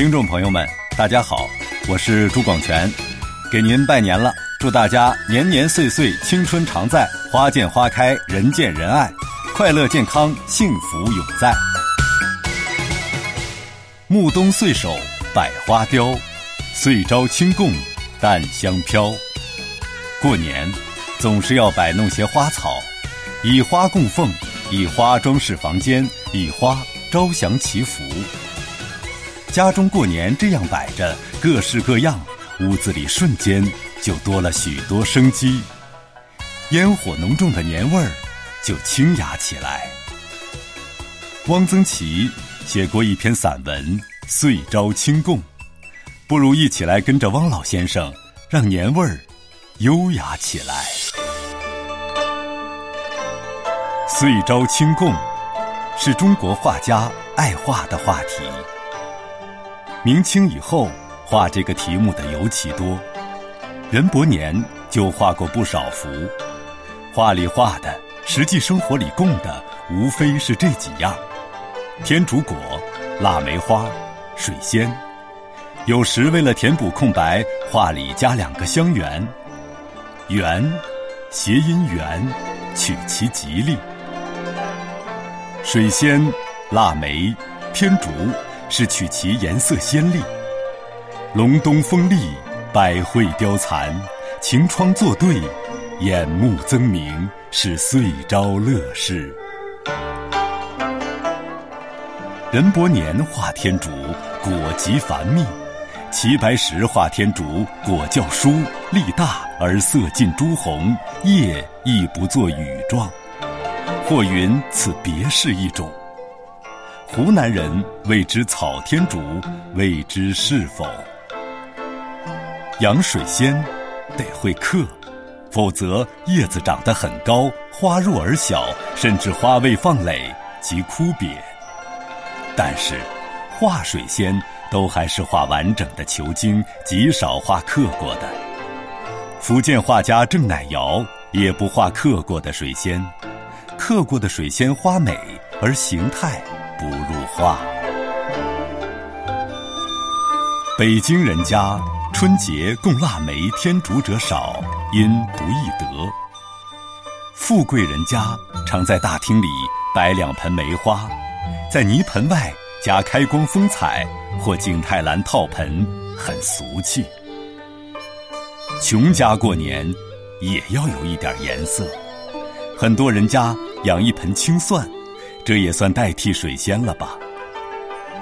听众朋友们，大家好，我是朱广权，给您拜年了，祝大家年年岁岁青春常在，花见花开人见人爱，快乐健康幸福永在。暮冬岁首百花凋，岁朝清供淡香飘。过年总是要摆弄些花草，以花供奉，以花装饰房间，以花招祥祈福。家中过年这样摆着，各式各样，屋子里瞬间就多了许多生机，烟火浓重的年味儿就清雅起来。汪曾祺写过一篇散文《岁朝清供》，不如一起来跟着汪老先生，让年味儿优雅起来。岁朝清供是中国画家爱画的话题。明清以后，画这个题目的尤其多。任伯年就画过不少幅，画里画的，实际生活里供的，无非是这几样：天竺果、腊梅花、水仙。有时为了填补空白，画里加两个香橼，橼，谐音圆，取其吉利。水仙、腊梅、天竺。是取其颜色鲜丽，隆冬风丽，百卉凋残，晴窗作对，眼目增明，是岁朝乐事。任伯年画天竺，果极繁密；齐白石画天竺，果较疏，力大而色近朱红，叶亦不作羽状，或云此别是一种。湖南人谓之草天竺，未知是否？养水仙得会刻，否则叶子长得很高，花弱而小，甚至花未放蕾即枯瘪。但是，画水仙都还是画完整的球茎，极少画刻过的。福建画家郑乃尧也不画刻过的水仙，刻过的水仙花美而形态。不入画。北京人家春节供腊梅、天竺者少，因不易得。富贵人家常在大厅里摆两盆梅花，在泥盆外加开光风采或景泰蓝套盆，很俗气。穷家过年也要有一点颜色，很多人家养一盆青蒜。这也算代替水仙了吧？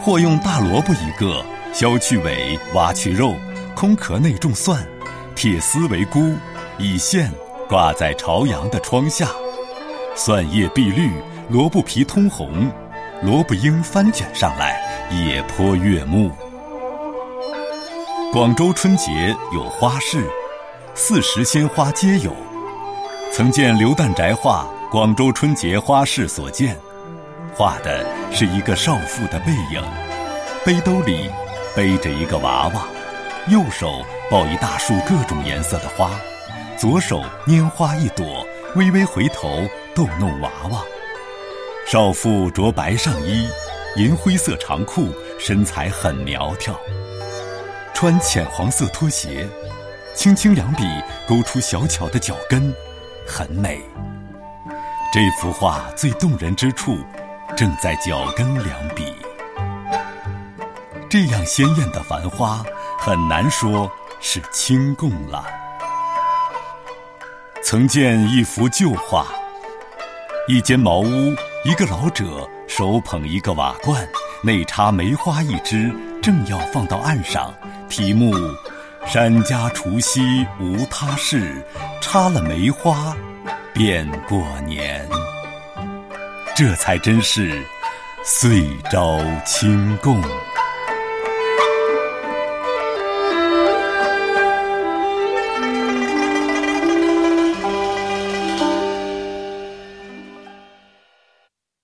或用大萝卜一个，削去尾，挖去肉，空壳内种蒜，铁丝为箍，以线挂在朝阳的窗下。蒜叶碧绿，萝卜皮通红，萝卜缨翻卷上来，也颇悦目。广州春节有花市，四时鲜花皆有。曾见刘旦宅画《广州春节花市所见》。画的是一个少妇的背影，背兜里背着一个娃娃，右手抱一大束各种颜色的花，左手拈花一朵，微微回头逗弄娃娃。少妇着白上衣，银灰色长裤，身材很苗条，穿浅黄色拖鞋，轻轻两笔勾出小巧的脚跟，很美。这幅画最动人之处。正在脚跟两笔，这样鲜艳的繁花，很难说是清供了。曾见一幅旧画，一间茅屋，一个老者手捧一个瓦罐，内插梅花一枝，正要放到岸上。题目：山家除夕无他事，插了梅花便过年。这才真是岁朝清供。